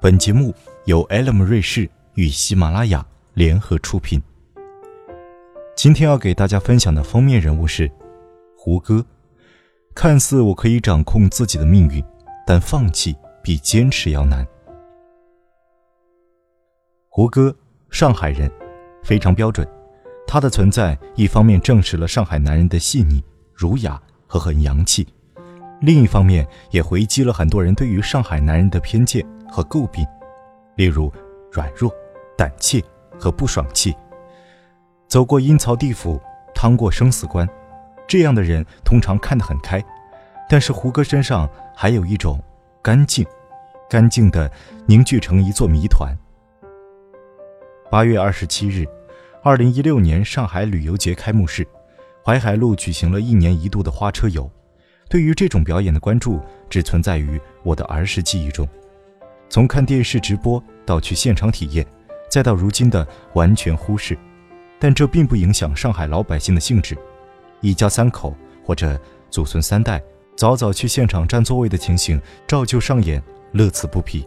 本节目由 Elm 瑞士与喜马拉雅联合出品。今天要给大家分享的封面人物是胡歌。看似我可以掌控自己的命运，但放弃比坚持要难。胡歌，上海人，非常标准。他的存在一方面证实了上海男人的细腻、儒雅和很洋气，另一方面也回击了很多人对于上海男人的偏见和诟病，例如软弱、胆怯和不爽气。走过阴曹地府，趟过生死关，这样的人通常看得很开，但是胡歌身上还有一种干净，干净的凝聚成一座谜团。八月二十七日，二零一六年上海旅游节开幕式，淮海路举行了一年一度的花车游。对于这种表演的关注，只存在于我的儿时记忆中。从看电视直播到去现场体验，再到如今的完全忽视，但这并不影响上海老百姓的兴致。一家三口或者祖孙三代早早去现场占座位的情形照旧上演，乐此不疲。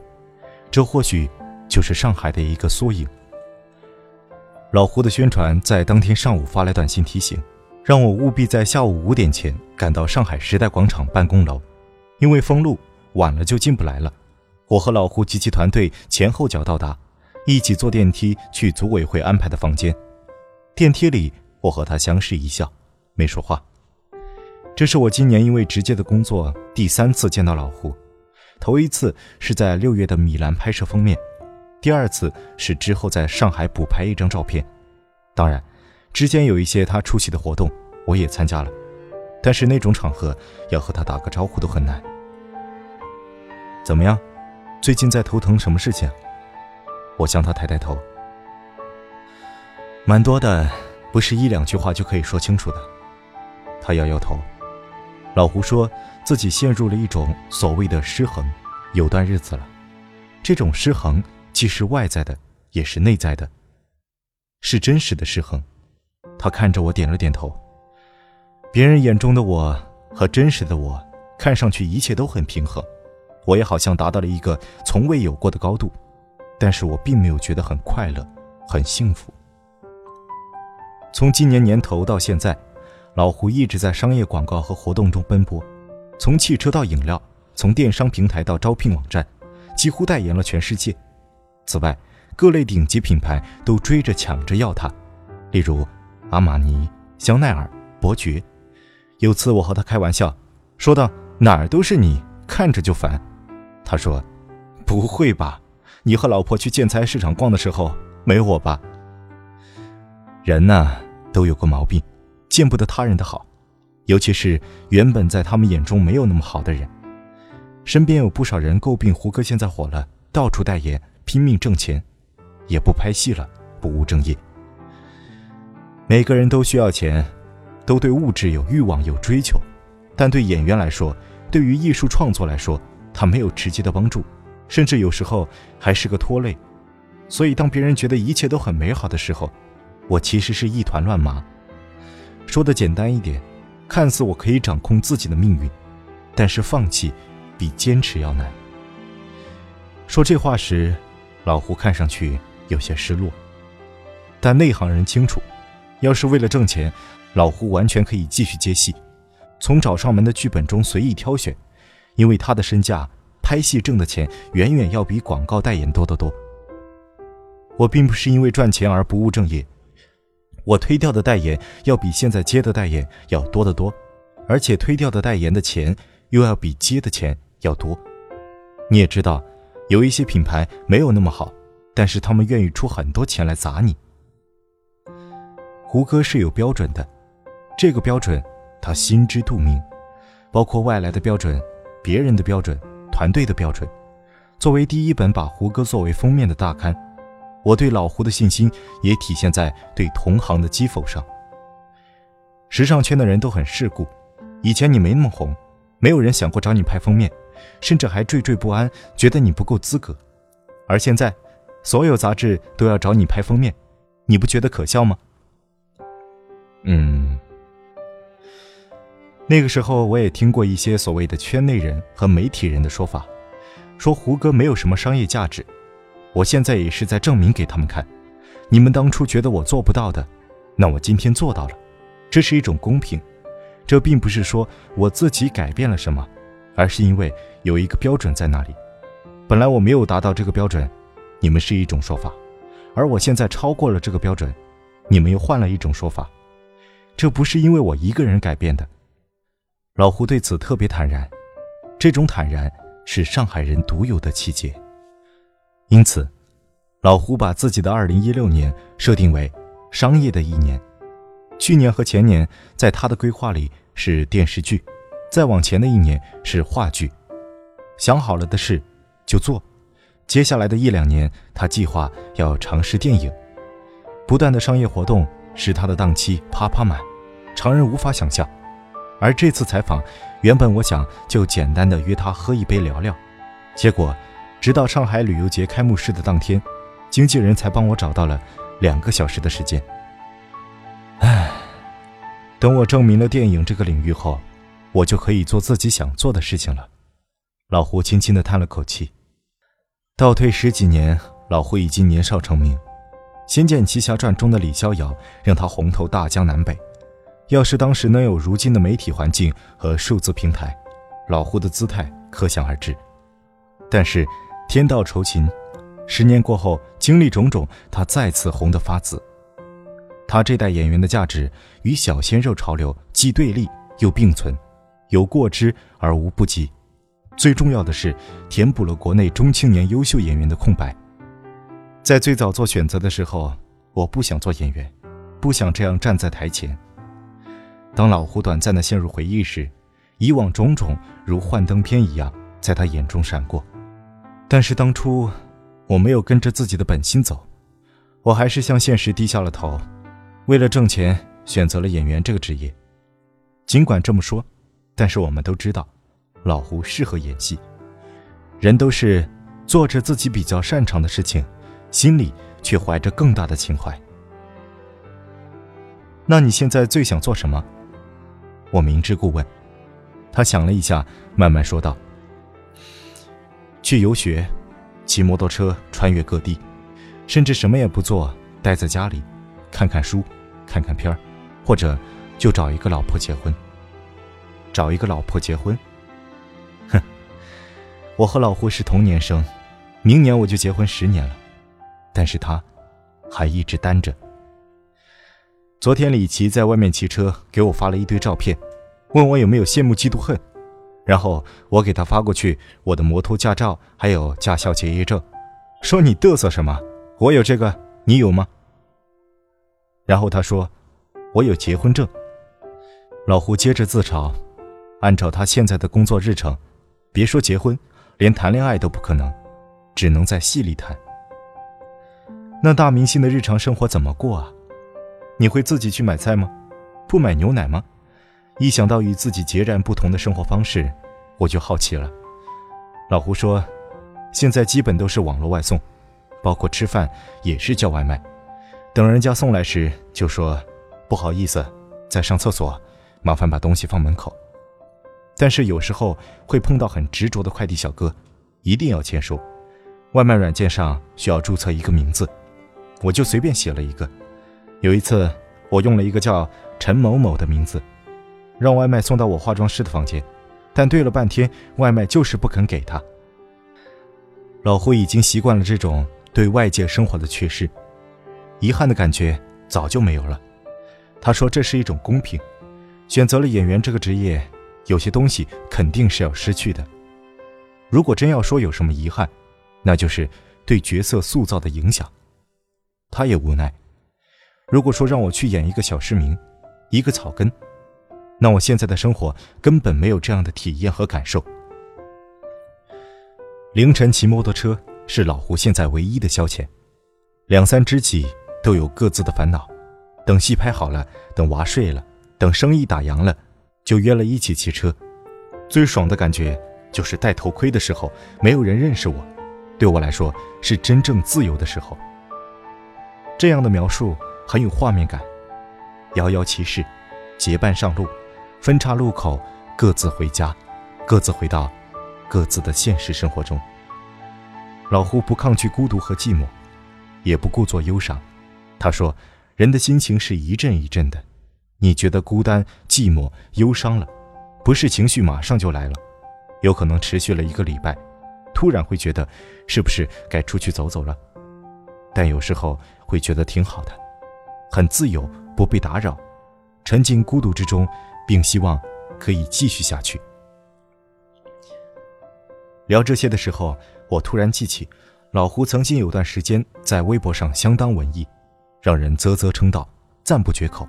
这或许就是上海的一个缩影。老胡的宣传在当天上午发来短信提醒，让我务必在下午五点前赶到上海时代广场办公楼，因为封路，晚了就进不来了。我和老胡及其团队前后脚到达，一起坐电梯去组委会安排的房间。电梯里，我和他相视一笑，没说话。这是我今年因为直接的工作第三次见到老胡，头一次是在六月的米兰拍摄封面。第二次是之后在上海补拍一张照片，当然，之间有一些他出席的活动，我也参加了，但是那种场合要和他打个招呼都很难。怎么样？最近在头疼什么事情？我向他抬抬头。蛮多的，不是一两句话就可以说清楚的。他摇摇头。老胡说自己陷入了一种所谓的失衡，有段日子了。这种失衡。既是外在的，也是内在的，是真实的失衡。他看着我，点了点头。别人眼中的我和真实的我，看上去一切都很平衡，我也好像达到了一个从未有过的高度，但是我并没有觉得很快乐，很幸福。从今年年头到现在，老胡一直在商业广告和活动中奔波，从汽车到饮料，从电商平台到招聘网站，几乎代言了全世界。此外，各类顶级品牌都追着抢着要他，例如阿玛尼、香奈儿、伯爵。有次我和他开玩笑，说道：“哪儿都是你，看着就烦。”他说：“不会吧？你和老婆去建材市场逛的时候没我吧？”人呢，都有个毛病，见不得他人的好，尤其是原本在他们眼中没有那么好的人。身边有不少人诟病胡歌现在火了，到处代言。拼命挣钱，也不拍戏了，不务正业。每个人都需要钱，都对物质有欲望、有追求，但对演员来说，对于艺术创作来说，他没有直接的帮助，甚至有时候还是个拖累。所以，当别人觉得一切都很美好的时候，我其实是一团乱麻。说的简单一点，看似我可以掌控自己的命运，但是放弃比坚持要难。说这话时。老胡看上去有些失落，但内行人清楚，要是为了挣钱，老胡完全可以继续接戏，从找上门的剧本中随意挑选，因为他的身价，拍戏挣的钱远远要比广告代言多得多。我并不是因为赚钱而不务正业，我推掉的代言要比现在接的代言要多得多，而且推掉的代言的钱又要比接的钱要多。你也知道。有一些品牌没有那么好，但是他们愿意出很多钱来砸你。胡歌是有标准的，这个标准他心知肚明，包括外来的标准、别人的标准、团队的标准。作为第一本把胡歌作为封面的大刊，我对老胡的信心也体现在对同行的讥讽上。时尚圈的人都很世故，以前你没那么红，没有人想过找你拍封面。甚至还惴惴不安，觉得你不够资格。而现在，所有杂志都要找你拍封面，你不觉得可笑吗？嗯，那个时候我也听过一些所谓的圈内人和媒体人的说法，说胡歌没有什么商业价值。我现在也是在证明给他们看。你们当初觉得我做不到的，那我今天做到了，这是一种公平。这并不是说我自己改变了什么，而是因为有一个标准在那里。本来我没有达到这个标准，你们是一种说法，而我现在超过了这个标准，你们又换了一种说法。这不是因为我一个人改变的。老胡对此特别坦然，这种坦然是上海人独有的气节。因此。老胡把自己的二零一六年设定为商业的一年，去年和前年在他的规划里是电视剧，再往前的一年是话剧。想好了的事就做，接下来的一两年他计划要尝试电影。不断的商业活动使他的档期啪啪满，常人无法想象。而这次采访，原本我想就简单的约他喝一杯聊聊，结果直到上海旅游节开幕式的当天。经纪人才帮我找到了两个小时的时间。唉，等我证明了电影这个领域后，我就可以做自己想做的事情了。老胡轻轻地叹了口气。倒退十几年，老胡已经年少成名，《仙剑奇侠传》中的李逍遥让他红透大江南北。要是当时能有如今的媒体环境和数字平台，老胡的姿态可想而知。但是天道酬勤。十年过后，经历种种，他再次红得发紫。他这代演员的价值与小鲜肉潮流既对立又并存，有过之而无不及。最重要的是，填补了国内中青年优秀演员的空白。在最早做选择的时候，我不想做演员，不想这样站在台前。当老胡短暂的陷入回忆时，以往种种如幻灯片一样在他眼中闪过。但是当初。我没有跟着自己的本心走，我还是向现实低下了头，为了挣钱选择了演员这个职业。尽管这么说，但是我们都知道，老胡适合演戏。人都是做着自己比较擅长的事情，心里却怀着更大的情怀。那你现在最想做什么？我明知故问。他想了一下，慢慢说道：“去游学。”骑摩托车穿越各地，甚至什么也不做，待在家里，看看书，看看片儿，或者就找一个老婆结婚。找一个老婆结婚？哼，我和老胡是同年生，明年我就结婚十年了，但是他还一直单着。昨天李琦在外面骑车，给我发了一堆照片，问我有没有羡慕嫉妒恨。然后我给他发过去我的摩托驾照，还有驾校结业证，说你嘚瑟什么？我有这个，你有吗？然后他说，我有结婚证。老胡接着自嘲，按照他现在的工作日程，别说结婚，连谈恋爱都不可能，只能在戏里谈。那大明星的日常生活怎么过啊？你会自己去买菜吗？不买牛奶吗？一想到与自己截然不同的生活方式，我就好奇了。老胡说，现在基本都是网络外送，包括吃饭也是叫外卖。等人家送来时，就说不好意思，在上厕所，麻烦把东西放门口。但是有时候会碰到很执着的快递小哥，一定要签收。外卖软件上需要注册一个名字，我就随便写了一个。有一次，我用了一个叫陈某某的名字。让外卖送到我化妆师的房间，但对了半天，外卖就是不肯给他。老胡已经习惯了这种对外界生活的缺失，遗憾的感觉早就没有了。他说这是一种公平，选择了演员这个职业，有些东西肯定是要失去的。如果真要说有什么遗憾，那就是对角色塑造的影响。他也无奈。如果说让我去演一个小市民，一个草根。那我现在的生活根本没有这样的体验和感受。凌晨骑摩托车是老胡现在唯一的消遣，两三知己都有各自的烦恼，等戏拍好了，等娃睡了，等生意打烊了，就约了一起骑车。最爽的感觉就是戴头盔的时候没有人认识我，对我来说是真正自由的时候。这样的描述很有画面感，遥遥骑士，结伴上路。分岔路口，各自回家，各自回到各自的现实生活中。老胡不抗拒孤独和寂寞，也不故作忧伤。他说：“人的心情是一阵一阵的，你觉得孤单、寂寞、忧伤了，不是情绪马上就来了，有可能持续了一个礼拜，突然会觉得是不是该出去走走了。但有时候会觉得挺好的，很自由，不被打扰，沉浸孤独之中，并希望可以继续下去。”聊这些的时候，我突然记起，老胡曾经有段时间在微博上相当文艺，让人啧啧称道，赞不绝口。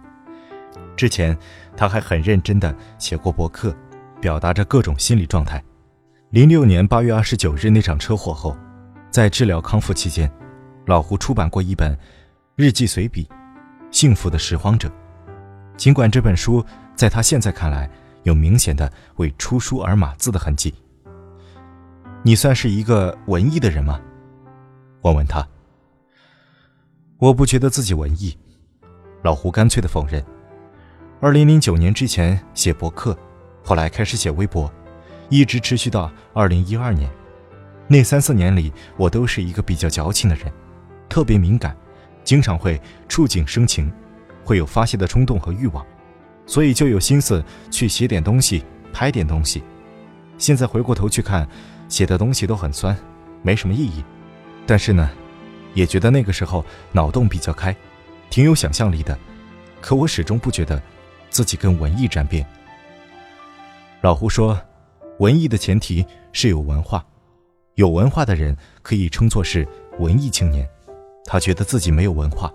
之前他还很认真地写过博客，表达着各种心理状态。零六年八月二十九日那场车祸后，在治疗康复期间，老胡出版过一本日记随笔《幸福的拾荒者》。尽管这本书在他现在看来有明显的为出书而码字的痕迹。你算是一个文艺的人吗？我问他。我不觉得自己文艺，老胡干脆的否认。二零零九年之前写博客，后来开始写微博，一直持续到二零一二年。那三四年里，我都是一个比较矫情的人，特别敏感，经常会触景生情，会有发泄的冲动和欲望，所以就有心思去写点东西，拍点东西。现在回过头去看。写的东西都很酸，没什么意义，但是呢，也觉得那个时候脑洞比较开，挺有想象力的。可我始终不觉得自己跟文艺沾边。老胡说，文艺的前提是有文化，有文化的人可以称作是文艺青年。他觉得自己没有文化，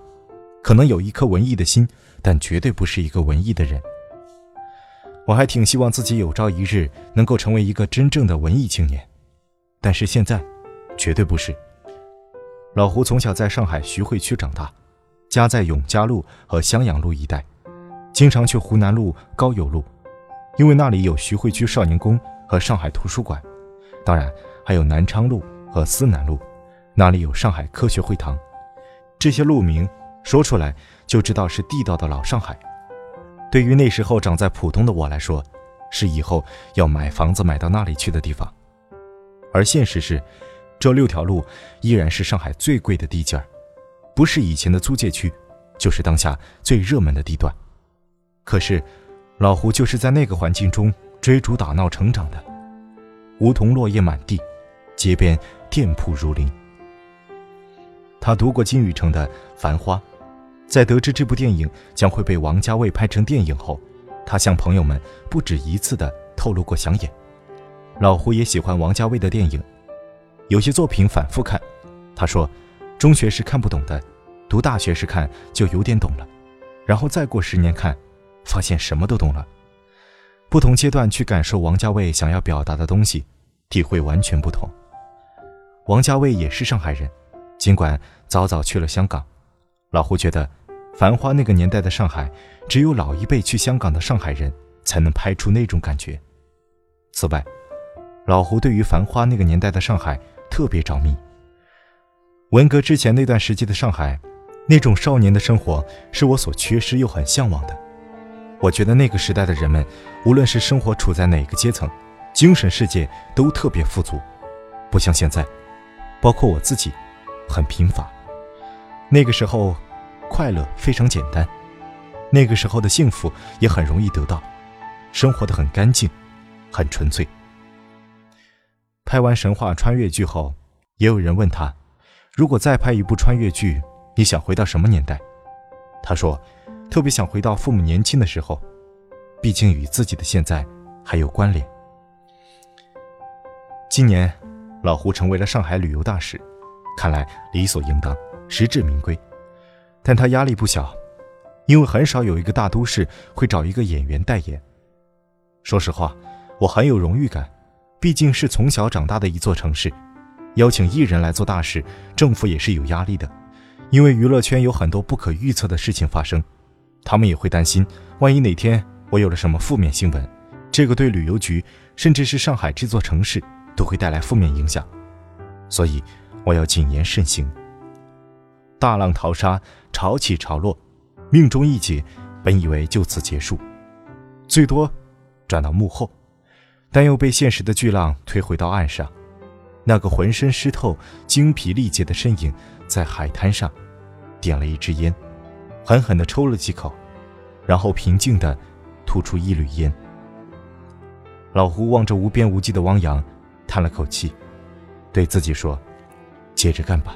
可能有一颗文艺的心，但绝对不是一个文艺的人。我还挺希望自己有朝一日能够成为一个真正的文艺青年。但是现在，绝对不是。老胡从小在上海徐汇区长大，家在永嘉路和襄阳路一带，经常去湖南路、高邮路，因为那里有徐汇区少年宫和上海图书馆，当然还有南昌路和思南路，那里有上海科学会堂。这些路名说出来就知道是地道的老上海。对于那时候长在浦东的我来说，是以后要买房子买到那里去的地方。而现实是，这六条路依然是上海最贵的地界儿，不是以前的租界区，就是当下最热门的地段。可是，老胡就是在那个环境中追逐打闹成长的，梧桐落叶满地，街边店铺如林。他读过金宇澄的《繁花》，在得知这部电影将会被王家卫拍成电影后，他向朋友们不止一次的透露过想演。老胡也喜欢王家卫的电影，有些作品反复看。他说，中学时看不懂的，读大学时看就有点懂了，然后再过十年看，发现什么都懂了。不同阶段去感受王家卫想要表达的东西，体会完全不同。王家卫也是上海人，尽管早早去了香港，老胡觉得，《繁花》那个年代的上海，只有老一辈去香港的上海人才能拍出那种感觉。此外，老胡对于《繁花》那个年代的上海特别着迷。文革之前那段时期的上海，那种少年的生活是我所缺失又很向往的。我觉得那个时代的人们，无论是生活处在哪个阶层，精神世界都特别富足，不像现在，包括我自己，很贫乏。那个时候，快乐非常简单，那个时候的幸福也很容易得到，生活的很干净，很纯粹。拍完神话穿越剧后，也有人问他：“如果再拍一部穿越剧，你想回到什么年代？”他说：“特别想回到父母年轻的时候，毕竟与自己的现在还有关联。”今年，老胡成为了上海旅游大使，看来理所应当，实至名归。但他压力不小，因为很少有一个大都市会找一个演员代言。说实话，我很有荣誉感。毕竟是从小长大的一座城市，邀请艺人来做大事，政府也是有压力的，因为娱乐圈有很多不可预测的事情发生，他们也会担心，万一哪天我有了什么负面新闻，这个对旅游局甚至是上海这座城市都会带来负面影响，所以我要谨言慎行。大浪淘沙，潮起潮落，命中一劫，本以为就此结束，最多转到幕后。但又被现实的巨浪推回到岸上，那个浑身湿透、精疲力竭的身影在海滩上，点了一支烟，狠狠地抽了几口，然后平静地吐出一缕烟。老胡望着无边无际的汪洋，叹了口气，对自己说：“接着干吧。”